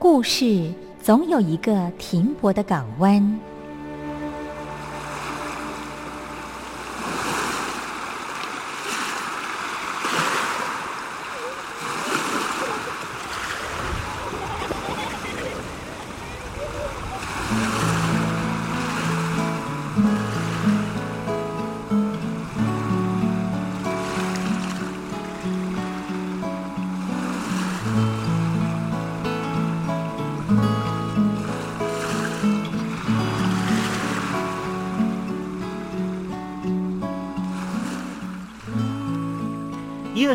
故事总有一个停泊的港湾。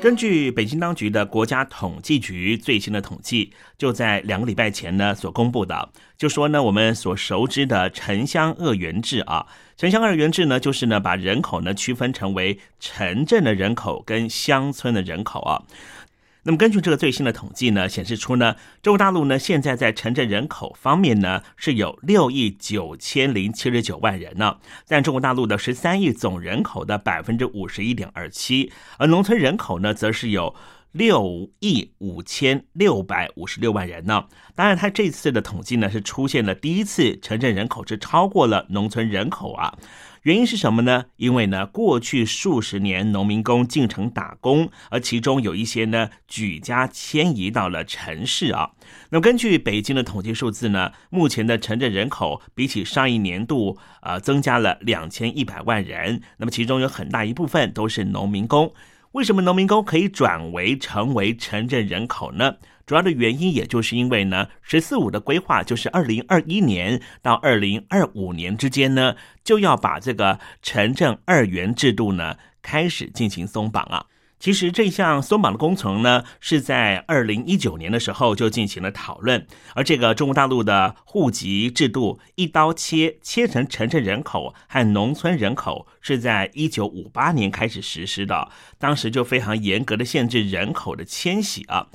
根据北京当局的国家统计局最新的统计，就在两个礼拜前呢所公布的，就说呢我们所熟知的城乡二元制啊，城乡二元制呢就是呢把人口呢区分成为城镇的人口跟乡村的人口啊。那么根据这个最新的统计呢，显示出呢，中国大陆呢现在在城镇人口方面呢是有六亿九千零七十九万人呢，占中国大陆的十三亿总人口的百分之五十一点二七，而农村人口呢则是有六亿五千六百五十六万人呢。当然，它这次的统计呢是出现了第一次城镇人口是超过了农村人口啊。原因是什么呢？因为呢，过去数十年农民工进城打工，而其中有一些呢举家迁移到了城市啊。那么根据北京的统计数字呢，目前的城镇人口比起上一年度呃增加了两千一百万人。那么其中有很大一部分都是农民工。为什么农民工可以转为成为城镇人口呢？主要的原因，也就是因为呢，“十四五”的规划就是二零二一年到二零二五年之间呢，就要把这个城镇二元制度呢开始进行松绑啊。其实这项松绑的工程呢，是在二零一九年的时候就进行了讨论，而这个中国大陆的户籍制度一刀切切成城镇人口和农村人口，是在一九五八年开始实施的，当时就非常严格的限制人口的迁徙啊。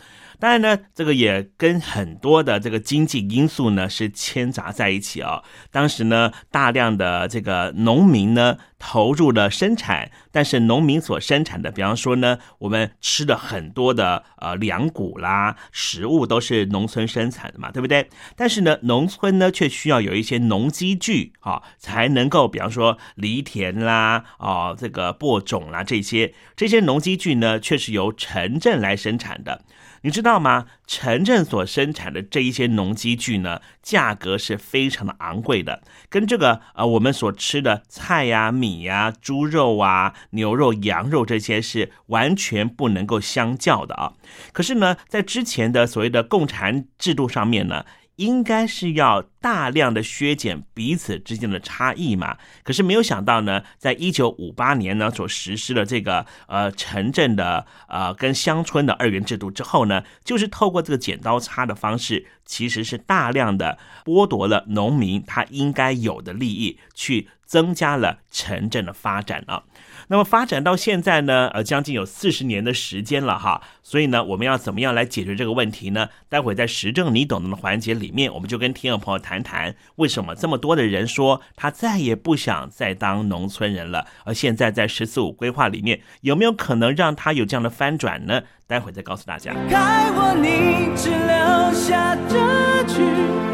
当然呢，这个也跟很多的这个经济因素呢是牵杂在一起啊。当时呢，大量的这个农民呢投入了生产，但是农民所生产的，比方说呢，我们吃的很多的呃粮谷啦、食物都是农村生产的嘛，对不对？但是呢，农村呢却需要有一些农机具啊，才能够，比方说犁田啦、哦这个播种啦这些，这些农机具呢却是由城镇来生产的。你知道吗？城镇所生产的这一些农机具呢，价格是非常的昂贵的，跟这个呃我们所吃的菜呀、米呀、猪肉啊、牛肉、羊肉这些是完全不能够相较的啊。可是呢，在之前的所谓的共产制度上面呢。应该是要大量的削减彼此之间的差异嘛？可是没有想到呢，在一九五八年呢所实施了这个呃城镇的呃跟乡村的二元制度之后呢，就是透过这个剪刀差的方式，其实是大量的剥夺了农民他应该有的利益，去增加了城镇的发展啊。那么发展到现在呢，呃，将近有四十年的时间了哈，所以呢，我们要怎么样来解决这个问题呢？待会在时政你懂的环节里面，我们就跟听众朋友谈谈谈，为什么这么多的人说他再也不想再当农村人了，而现在在“十四五”规划里面，有没有可能让他有这样的翻转呢？待会再告诉大家。该我你只留下这句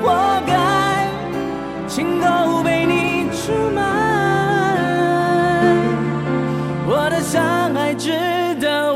活该，情都被你出卖。我的相爱值得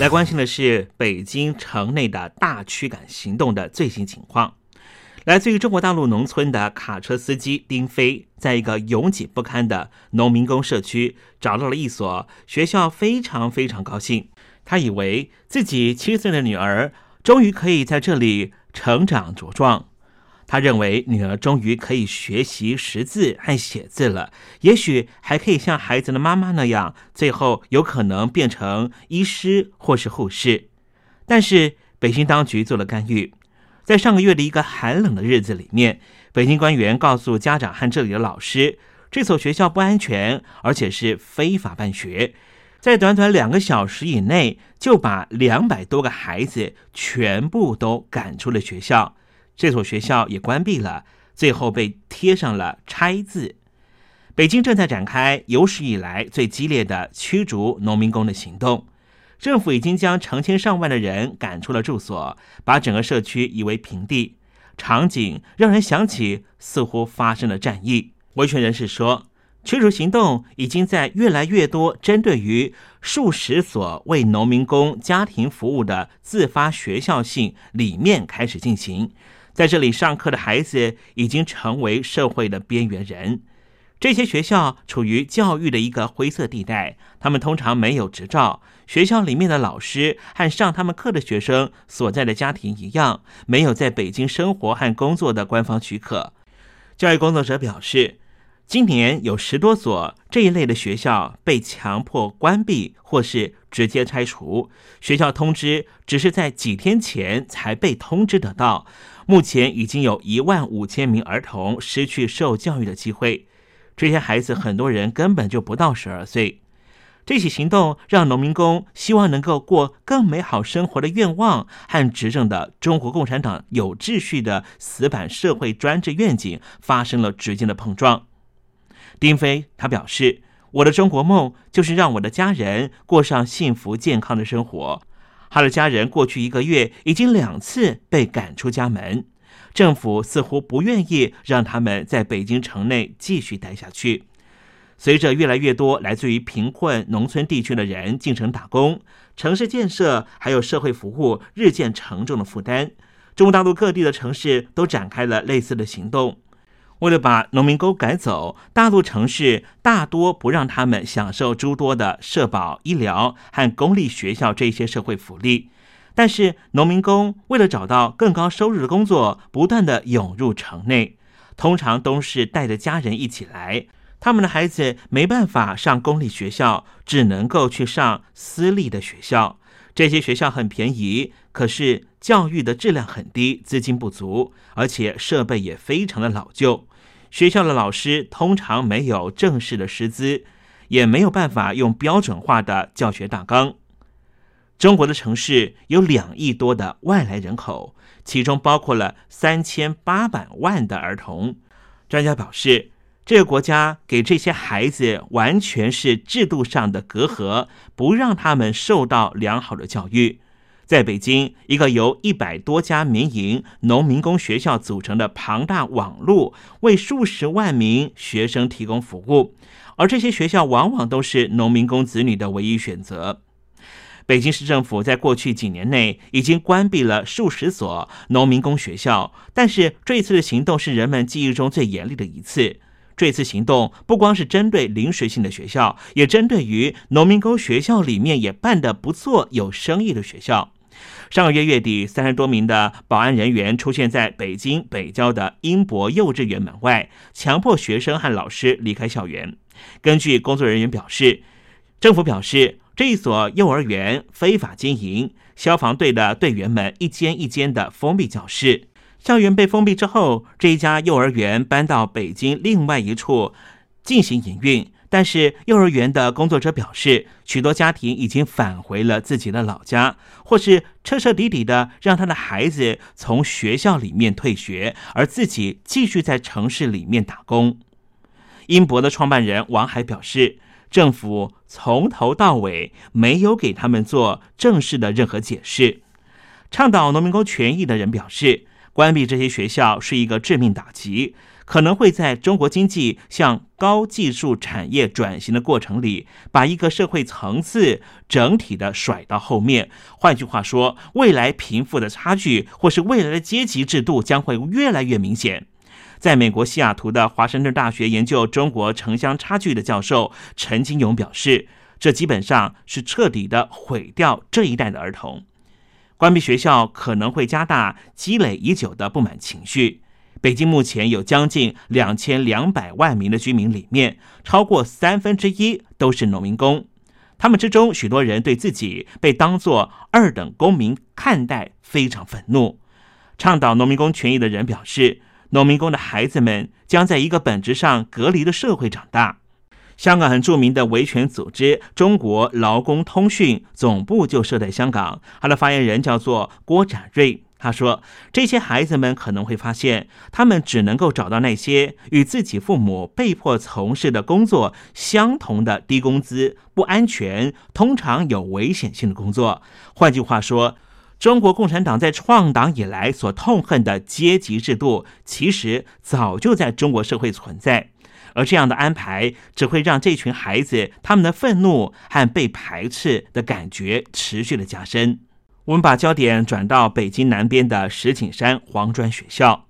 来关心的是北京城内的大驱赶行动的最新情况。来自于中国大陆农村的卡车司机丁飞，在一个拥挤不堪的农民工社区找到了一所学校，非常非常高兴。他以为自己七岁的女儿终于可以在这里成长茁壮。他认为女儿终于可以学习识字和写字了，也许还可以像孩子的妈妈那样，最后有可能变成医师或是护士。但是北京当局做了干预。在上个月的一个寒冷的日子里面，北京官员告诉家长和这里的老师，这所学校不安全，而且是非法办学。在短短两个小时以内，就把两百多个孩子全部都赶出了学校。这所学校也关闭了，最后被贴上了拆字。北京正在展开有史以来最激烈的驱逐农民工的行动。政府已经将成千上万的人赶出了住所，把整个社区夷为平地，场景让人想起似乎发生了战役。维权人士说，驱逐行动已经在越来越多针对于数十所为农民工家庭服务的自发学校性里面开始进行，在这里上课的孩子已经成为社会的边缘人。这些学校处于教育的一个灰色地带，他们通常没有执照。学校里面的老师和上他们课的学生所在的家庭一样，没有在北京生活和工作的官方许可。教育工作者表示，今年有十多所这一类的学校被强迫关闭或是直接拆除。学校通知只是在几天前才被通知得到。目前已经有一万五千名儿童失去受教育的机会。这些孩子很多人根本就不到十二岁。这起行动让农民工希望能够过更美好生活的愿望和执政的中国共产党有秩序的死板社会专制愿景发生了直接的碰撞。丁飞他表示：“我的中国梦就是让我的家人过上幸福健康的生活。”他的家人过去一个月已经两次被赶出家门，政府似乎不愿意让他们在北京城内继续待下去。随着越来越多来自于贫困农村地区的人进城打工，城市建设还有社会服务日渐沉重的负担，中国大陆各地的城市都展开了类似的行动。为了把农民工赶走，大陆城市大多不让他们享受诸多的社保、医疗和公立学校这些社会福利。但是，农民工为了找到更高收入的工作，不断的涌入城内，通常都是带着家人一起来。他们的孩子没办法上公立学校，只能够去上私立的学校。这些学校很便宜，可是教育的质量很低，资金不足，而且设备也非常的老旧。学校的老师通常没有正式的师资，也没有办法用标准化的教学大纲。中国的城市有两亿多的外来人口，其中包括了三千八百万的儿童。专家表示。这个国家给这些孩子完全是制度上的隔阂，不让他们受到良好的教育。在北京，一个由一百多家民营农民工学校组成的庞大网络，为数十万名学生提供服务，而这些学校往往都是农民工子女的唯一选择。北京市政府在过去几年内已经关闭了数十所农民工学校，但是这一次的行动是人们记忆中最严厉的一次。这次行动不光是针对临时性的学校，也针对于农民工学校里面也办得不错、有生意的学校。上个月月底，三十多名的保安人员出现在北京北郊的英博幼稚园门外，强迫学生和老师离开校园。根据工作人员表示，政府表示这一所幼儿园非法经营，消防队的队员们一间一间的封闭教室。校园被封闭之后，这一家幼儿园搬到北京另外一处进行营运。但是，幼儿园的工作者表示，许多家庭已经返回了自己的老家，或是彻彻底底的让他的孩子从学校里面退学，而自己继续在城市里面打工。英博的创办人王海表示，政府从头到尾没有给他们做正式的任何解释。倡导农民工权益的人表示。关闭这些学校是一个致命打击，可能会在中国经济向高技术产业转型的过程里，把一个社会层次整体的甩到后面。换句话说，未来贫富的差距或是未来的阶级制度将会越来越明显。在美国西雅图的华盛顿大学研究中国城乡差距的教授陈金勇表示，这基本上是彻底的毁掉这一代的儿童。关闭学校可能会加大积累已久的不满情绪。北京目前有将近两千两百万名的居民，里面超过三分之一都是农民工。他们之中，许多人对自己被当作二等公民看待非常愤怒。倡导农民工权益的人表示，农民工的孩子们将在一个本质上隔离的社会长大。香港很著名的维权组织中国劳工通讯总部就设在香港，他的发言人叫做郭展瑞。他说：“这些孩子们可能会发现，他们只能够找到那些与自己父母被迫从事的工作相同的低工资、不安全、通常有危险性的工作。换句话说，中国共产党在创党以来所痛恨的阶级制度，其实早就在中国社会存在。”而这样的安排只会让这群孩子他们的愤怒和被排斥的感觉持续的加深。我们把焦点转到北京南边的石景山黄庄学校，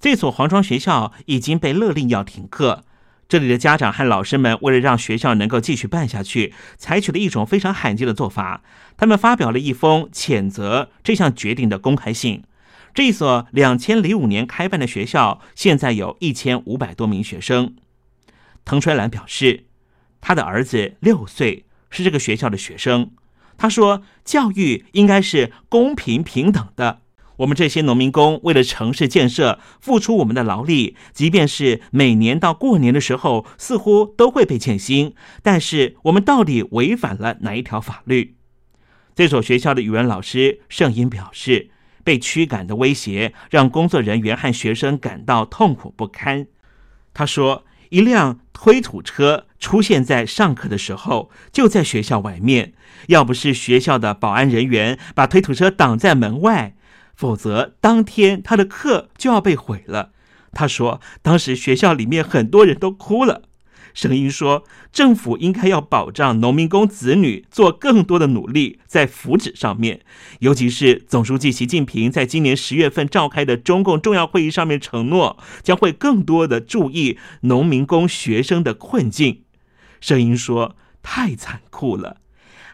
这所黄庄学校已经被勒令要停课。这里的家长和老师们为了让学校能够继续办下去，采取了一种非常罕见的做法，他们发表了一封谴责这项决定的公开信。这所两千零五年开办的学校，现在有一千五百多名学生。滕春兰表示，他的儿子六岁，是这个学校的学生。他说：“教育应该是公平平等的。我们这些农民工为了城市建设付出我们的劳力，即便是每年到过年的时候，似乎都会被欠薪。但是我们到底违反了哪一条法律？”这所学校的语文老师盛英表示：“被驱赶的威胁让工作人员和学生感到痛苦不堪。”他说。一辆推土车出现在上课的时候，就在学校外面。要不是学校的保安人员把推土车挡在门外，否则当天他的课就要被毁了。他说，当时学校里面很多人都哭了。声音说：“政府应该要保障农民工子女做更多的努力，在福祉上面，尤其是总书记习近平在今年十月份召开的中共重要会议上面承诺，将会更多的注意农民工学生的困境。”声音说：“太残酷了，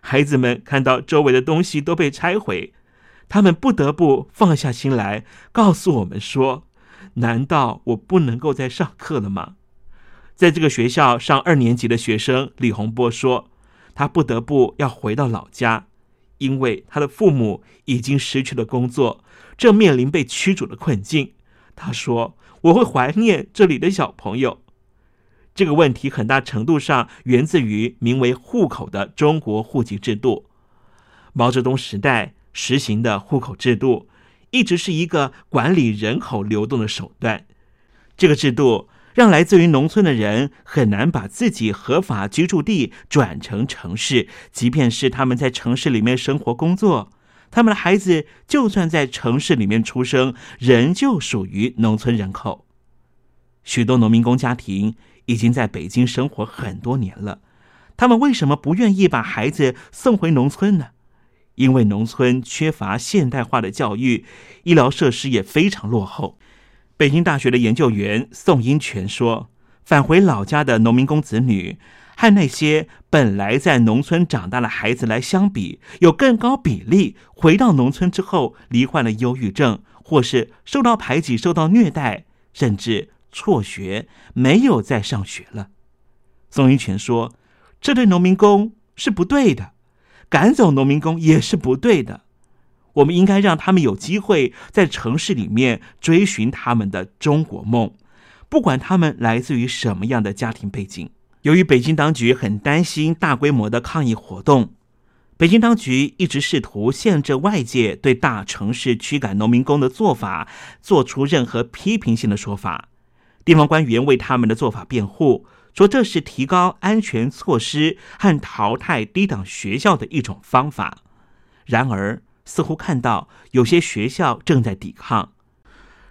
孩子们看到周围的东西都被拆毁，他们不得不放下心来，告诉我们说：难道我不能够再上课了吗？”在这个学校上二年级的学生李洪波说：“他不得不要回到老家，因为他的父母已经失去了工作，正面临被驱逐的困境。他说：“我会怀念这里的小朋友。”这个问题很大程度上源自于名为“户口”的中国户籍制度。毛泽东时代实行的户口制度，一直是一个管理人口流动的手段。这个制度让来自于农村的人很难把自己合法居住地转成城市，即便是他们在城市里面生活工作，他们的孩子就算在城市里面出生，仍旧属于农村人口。许多农民工家庭。已经在北京生活很多年了，他们为什么不愿意把孩子送回农村呢？因为农村缺乏现代化的教育，医疗设施也非常落后。北京大学的研究员宋英全说：“返回老家的农民工子女，和那些本来在农村长大的孩子来相比，有更高比例回到农村之后罹患了忧郁症，或是受到排挤、受到虐待，甚至……”辍学，没有再上学了。宋英全说：“这对农民工是不对的，赶走农民工也是不对的。我们应该让他们有机会在城市里面追寻他们的中国梦，不管他们来自于什么样的家庭背景。由于北京当局很担心大规模的抗议活动，北京当局一直试图限制外界对大城市驱赶农民工的做法做出任何批评性的说法。”地方官员为他们的做法辩护，说这是提高安全措施和淘汰低档学校的一种方法。然而，似乎看到有些学校正在抵抗。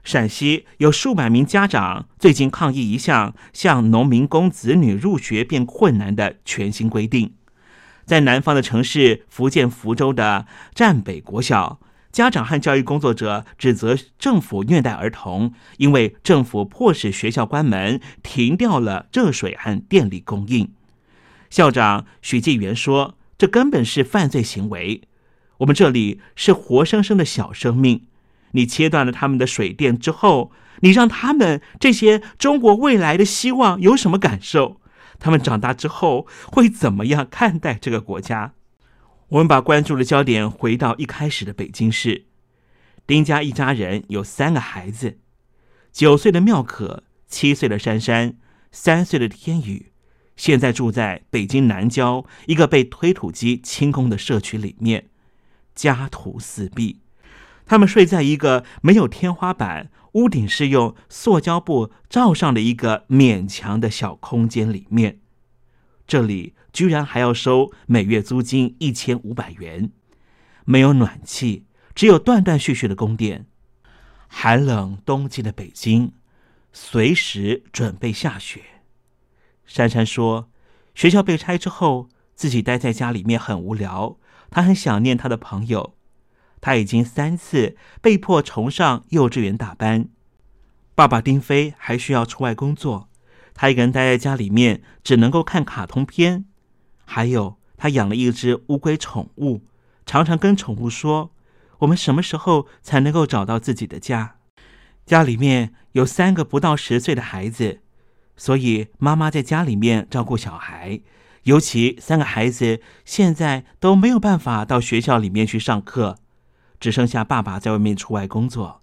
陕西有数百名家长最近抗议一项向农民工子女入学变困难的全新规定，在南方的城市福建福州的占北国小。家长和教育工作者指责政府虐待儿童，因为政府迫使学校关门，停掉了热水和电力供应。校长许继元说：“这根本是犯罪行为。我们这里是活生生的小生命，你切断了他们的水电之后，你让他们这些中国未来的希望有什么感受？他们长大之后会怎么样看待这个国家？”我们把关注的焦点回到一开始的北京市，丁家一家人有三个孩子：九岁的妙可，七岁的珊珊，三岁的天宇。现在住在北京南郊一个被推土机清空的社区里面，家徒四壁。他们睡在一个没有天花板、屋顶是用塑胶布罩上的一个勉强的小空间里面。这里。居然还要收每月租金一千五百元，没有暖气，只有断断续续的供电。寒冷冬季的北京，随时准备下雪。珊珊说，学校被拆之后，自己待在家里面很无聊，他很想念他的朋友。他已经三次被迫重上幼稚园大班，爸爸丁飞还需要出外工作，他一个人待在家里面，只能够看卡通片。还有，他养了一只乌龟宠物，常常跟宠物说：“我们什么时候才能够找到自己的家？”家里面有三个不到十岁的孩子，所以妈妈在家里面照顾小孩。尤其三个孩子现在都没有办法到学校里面去上课，只剩下爸爸在外面出外工作。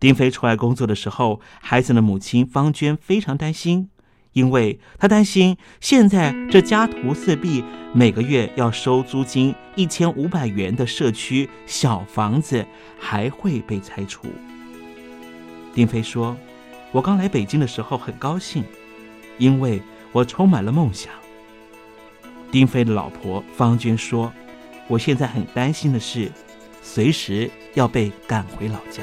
丁飞出外工作的时候，孩子的母亲方娟非常担心。因为她担心，现在这家徒四壁、每个月要收租金一千五百元的社区小房子还会被拆除。丁飞说：“我刚来北京的时候很高兴，因为我充满了梦想。”丁飞的老婆方娟说：“我现在很担心的是，随时要被赶回老家。”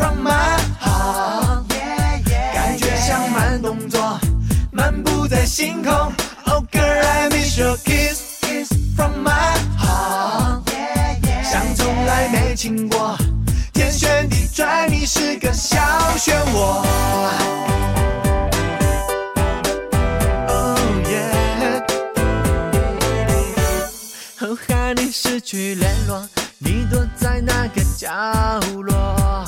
from my heart。感觉像慢动作，漫步在星空。Oh, girl, I miss your kiss, kiss from my heart。像从来没亲过，天旋地转，你是个小漩涡。Oh yeah。和你失去联络。你躲在那个角落，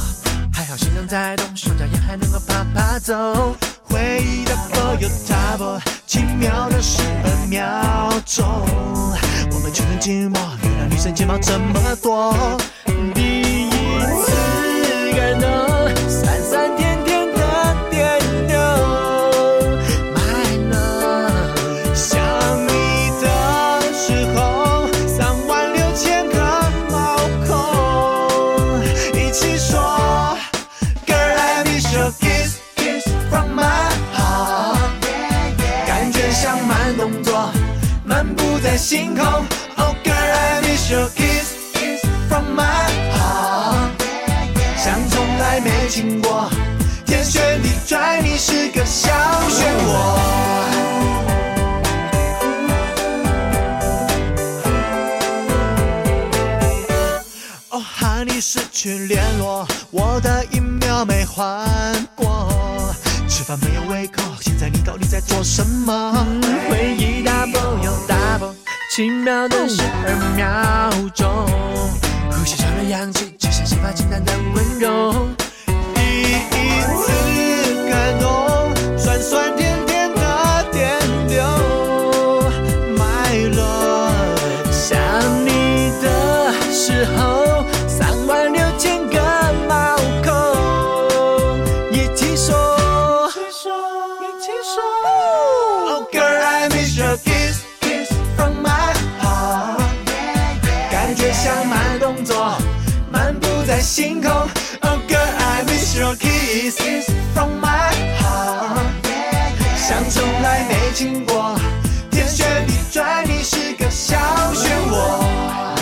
好心脏在动，双脚也还能够爬爬走。回忆的波有踏波，奇妙的十二秒钟，我们全程寂寞，原来女生睫毛这么多。旋地转，你是个小漩涡。哦，和你失去联络，我的一秒没换过。吃饭没有胃口，现在你到底在做什么？回忆大波又大波，奇妙的十二秒钟，呼吸上了氧气，只剩洗发清淡的温柔。第一次星空。Oh girl, I miss your kiss, kiss from my heart。像从来没亲过，天旋地转，你是个小漩涡。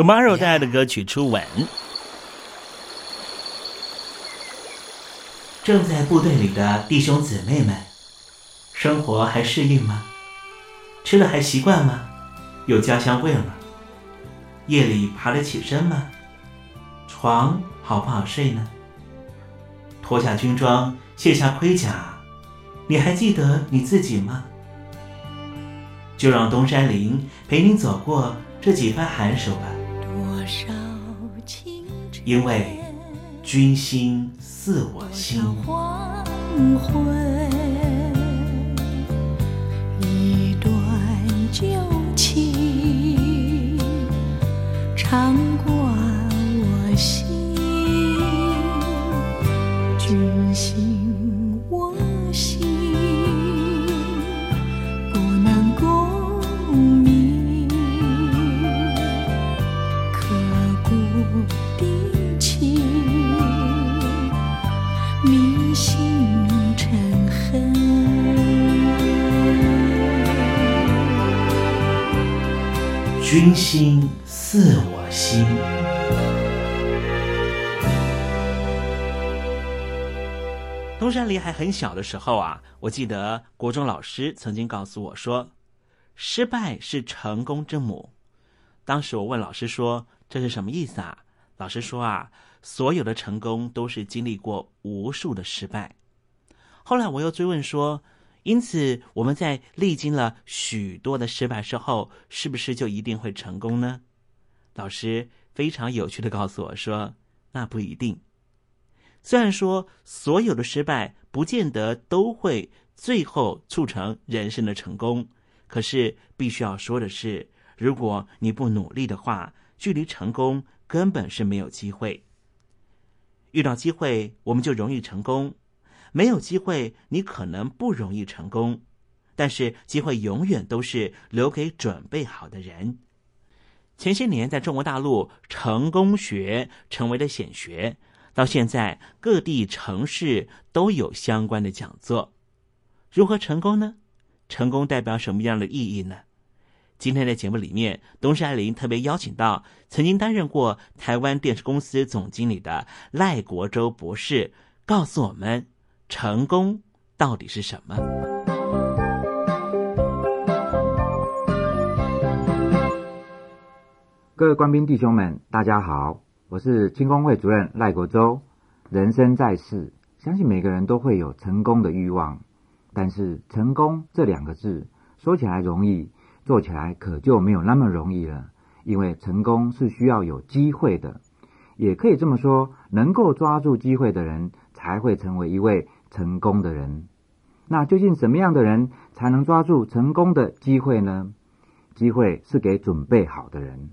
Tomorrow 带来的歌曲《初吻》，正在部队里的弟兄姊妹们，生活还适应吗？吃了还习惯吗？有家乡味吗？夜里爬得起身吗？床好不好睡呢？脱下军装，卸下盔甲，你还记得你自己吗？就让东山林陪您走过这几番寒暑吧。因为君心似我心。东山离还很小的时候啊，我记得国中老师曾经告诉我说，失败是成功之母。当时我问老师说：“这是什么意思啊？”老师说：“啊，所有的成功都是经历过无数的失败。”后来我又追问说：“因此我们在历经了许多的失败之后，是不是就一定会成功呢？”老师非常有趣的告诉我说：“那不一定。虽然说所有的失败不见得都会最后促成人生的成功，可是必须要说的是。”如果你不努力的话，距离成功根本是没有机会。遇到机会，我们就容易成功；没有机会，你可能不容易成功。但是，机会永远都是留给准备好的人。前些年，在中国大陆，成功学成为了显学，到现在，各地城市都有相关的讲座。如何成功呢？成功代表什么样的意义呢？今天的节目里面，东山林特别邀请到曾经担任过台湾电视公司总经理的赖国洲博士，告诉我们成功到底是什么。各位官兵弟兄们，大家好，我是青工会主任赖国洲。人生在世，相信每个人都会有成功的欲望，但是“成功”这两个字说起来容易。做起来可就没有那么容易了，因为成功是需要有机会的。也可以这么说，能够抓住机会的人，才会成为一位成功的人。那究竟什么样的人才能抓住成功的机会呢？机会是给准备好的人，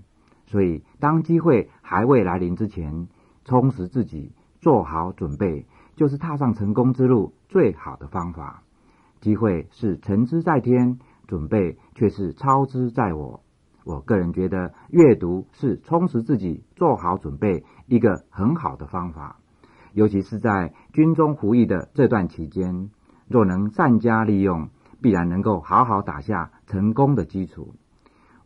所以当机会还未来临之前，充实自己，做好准备，就是踏上成功之路最好的方法。机会是成之在天。准备却是操之在我。我个人觉得，阅读是充实自己、做好准备一个很好的方法。尤其是在军中服役的这段期间，若能善加利用，必然能够好好打下成功的基础。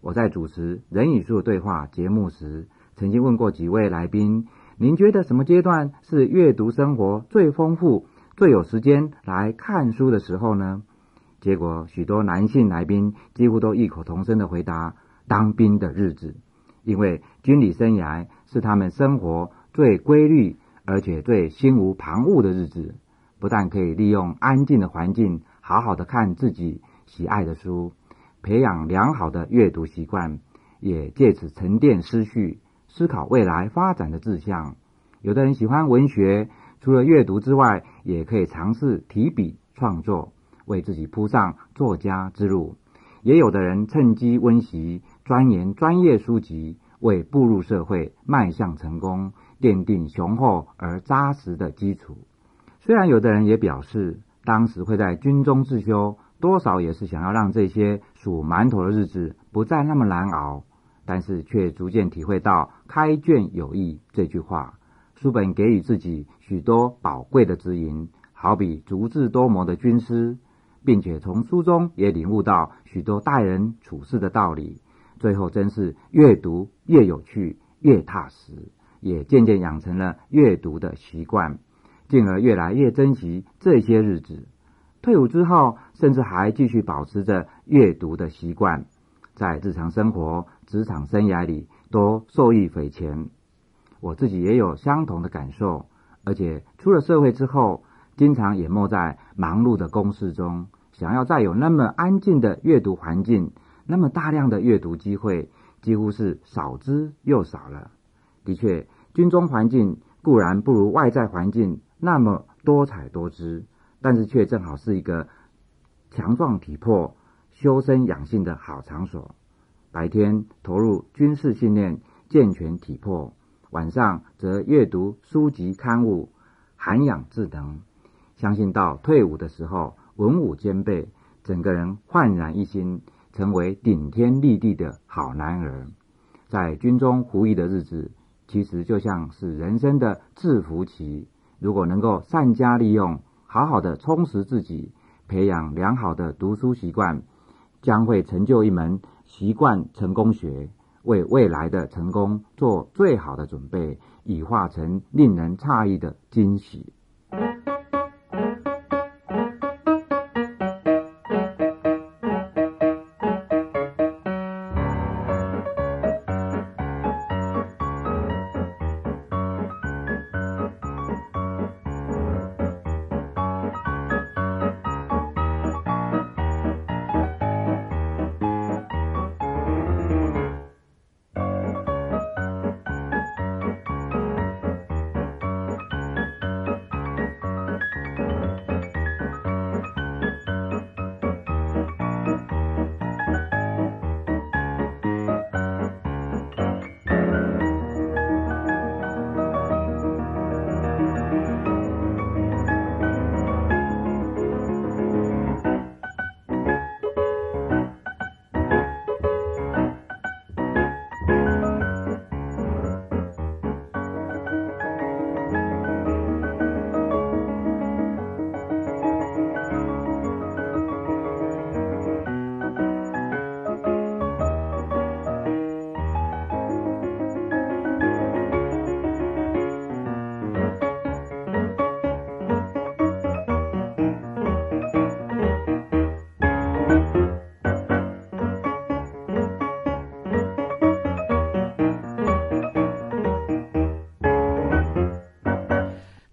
我在主持《人与树对话》节目时，曾经问过几位来宾：“您觉得什么阶段是阅读生活最丰富、最有时间来看书的时候呢？”结果，许多男性来宾几乎都异口同声的回答：“当兵的日子，因为军旅生涯是他们生活最规律，而且最心无旁骛的日子。不但可以利用安静的环境，好好的看自己喜爱的书，培养良好的阅读习惯，也借此沉淀思绪，思考未来发展的志向。有的人喜欢文学，除了阅读之外，也可以尝试提笔创作。”为自己铺上作家之路，也有的人趁机温习、钻研专业书籍，为步入社会、迈向成功奠定雄厚而扎实的基础。虽然有的人也表示，当时会在军中自修，多少也是想要让这些数馒头的日子不再那么难熬，但是却逐渐体会到“开卷有益”这句话。书本给予自己许多宝贵的指引，好比足智多谋的军师。并且从书中也领悟到许多待人处事的道理，最后真是越读越有趣，越踏实，也渐渐养成了阅读的习惯，进而越来越珍惜这些日子。退伍之后，甚至还继续保持着阅读的习惯，在日常生活、职场生涯里都受益匪浅。我自己也有相同的感受，而且出了社会之后。经常淹没在忙碌的公事中，想要再有那么安静的阅读环境，那么大量的阅读机会，几乎是少之又少了。的确，军中环境固然不如外在环境那么多彩多姿，但是却正好是一个强壮体魄、修身养性的好场所。白天投入军事训练，健全体魄；晚上则阅读书籍刊物，涵养智能。相信到退伍的时候，文武兼备，整个人焕然一新，成为顶天立地的好男儿。在军中服役的日子，其实就像是人生的制服期。如果能够善加利用，好好的充实自己，培养良好的读书习惯，将会成就一门习惯成功学，为未来的成功做最好的准备，以化成令人诧异的惊喜。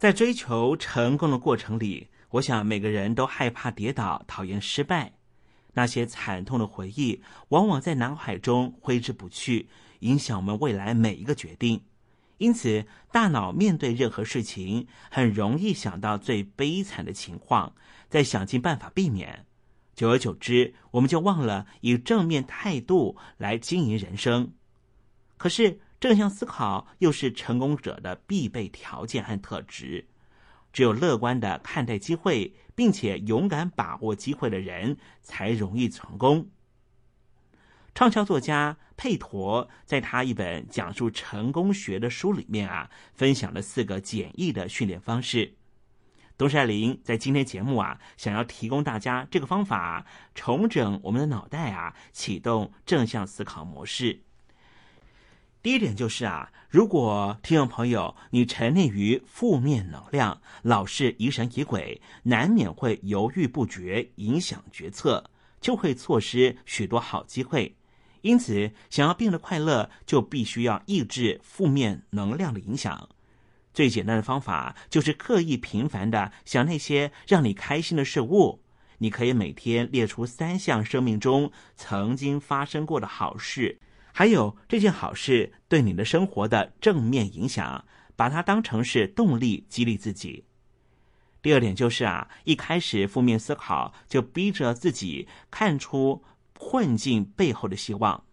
在追求成功的过程里，我想每个人都害怕跌倒，讨厌失败。那些惨痛的回忆，往往在脑海中挥之不去，影响我们未来每一个决定。因此，大脑面对任何事情，很容易想到最悲惨的情况，再想尽办法避免。久而久之，我们就忘了以正面态度来经营人生。可是，正向思考又是成功者的必备条件和特质。只有乐观的看待机会，并且勇敢把握机会的人，才容易成功。畅销作家佩陀在他一本讲述成功学的书里面啊，分享了四个简易的训练方式。东山林在今天节目啊，想要提供大家这个方法，重整我们的脑袋啊，启动正向思考模式。第一点就是啊，如果听众朋友你沉溺于负面能量，老是疑神疑鬼，难免会犹豫不决，影响决策，就会错失许多好机会。因此，想要变得快乐，就必须要抑制负面能量的影响。最简单的方法就是刻意频繁的想那些让你开心的事物。你可以每天列出三项生命中曾经发生过的好事，还有这件好事对你的生活的正面影响，把它当成是动力，激励自己。第二点就是啊，一开始负面思考，就逼着自己看出。困境背后的希望，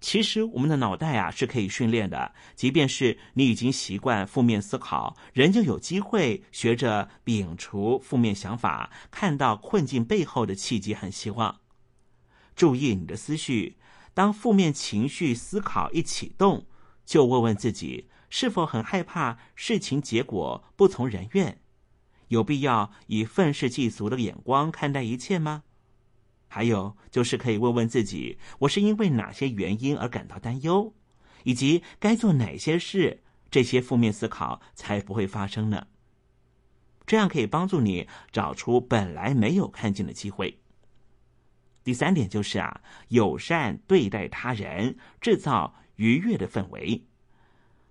其实我们的脑袋啊是可以训练的。即便是你已经习惯负面思考，仍旧有机会学着摒除负面想法，看到困境背后的契机和希望。注意你的思绪，当负面情绪思考一启动，就问问自己：是否很害怕事情结果不从人愿？有必要以愤世嫉俗的眼光看待一切吗？还有就是可以问问自己，我是因为哪些原因而感到担忧，以及该做哪些事，这些负面思考才不会发生呢？这样可以帮助你找出本来没有看见的机会。第三点就是啊，友善对待他人，制造愉悦的氛围。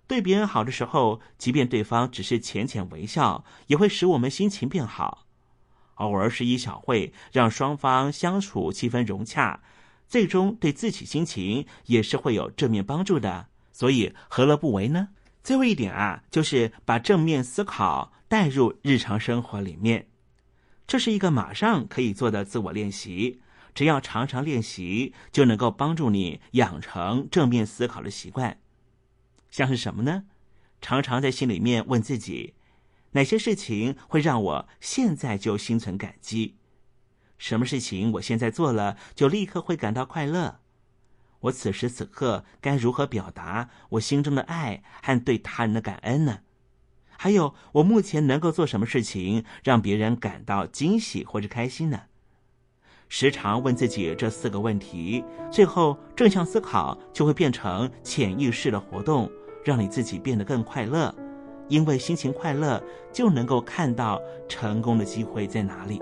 对别人好的时候，即便对方只是浅浅微笑，也会使我们心情变好。偶尔是一小会，让双方相处气氛融洽，最终对自己心情也是会有正面帮助的。所以何乐不为呢？最后一点啊，就是把正面思考带入日常生活里面，这是一个马上可以做的自我练习。只要常常练习，就能够帮助你养成正面思考的习惯。像是什么呢？常常在心里面问自己。哪些事情会让我现在就心存感激？什么事情我现在做了就立刻会感到快乐？我此时此刻该如何表达我心中的爱和对他人的感恩呢？还有，我目前能够做什么事情让别人感到惊喜或者开心呢？时常问自己这四个问题，最后正向思考就会变成潜意识的活动，让你自己变得更快乐。因为心情快乐，就能够看到成功的机会在哪里。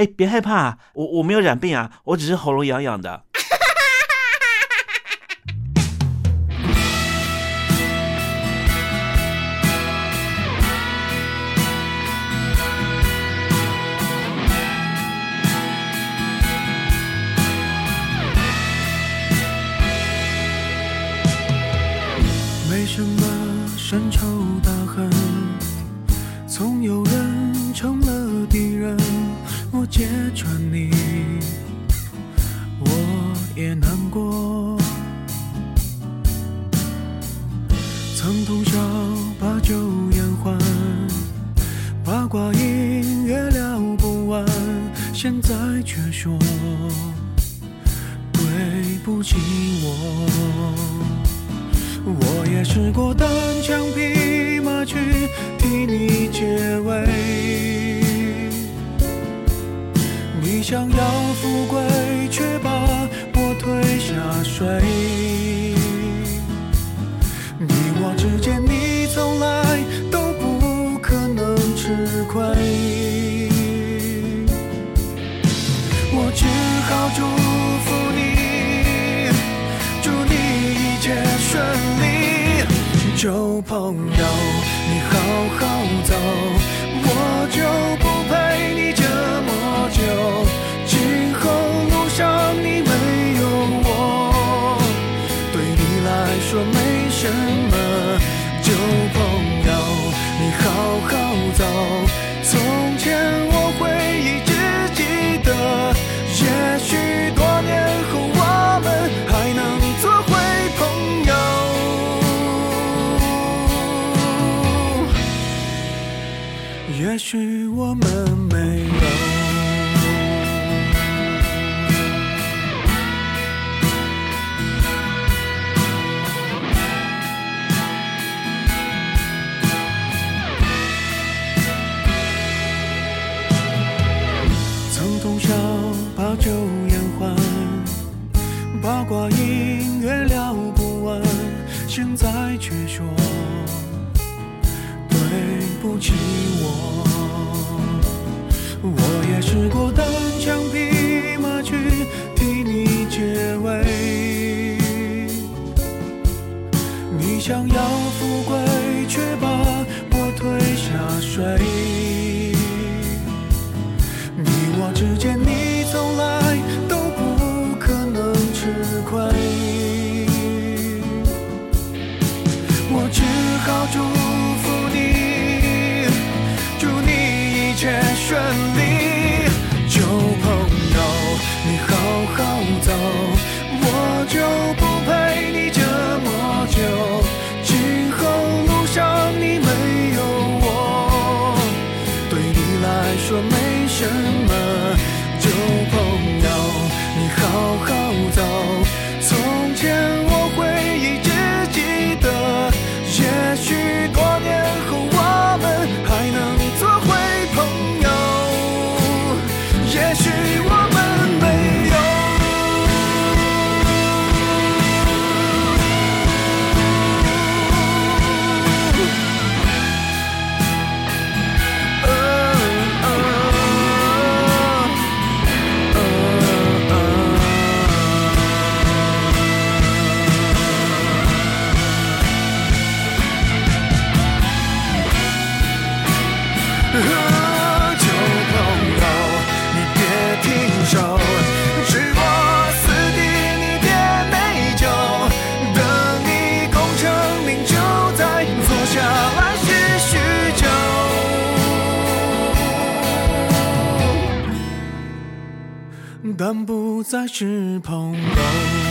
哎，别害怕，我我没有染病啊，我只是喉咙痒痒的。没什么深仇但不再是朋友。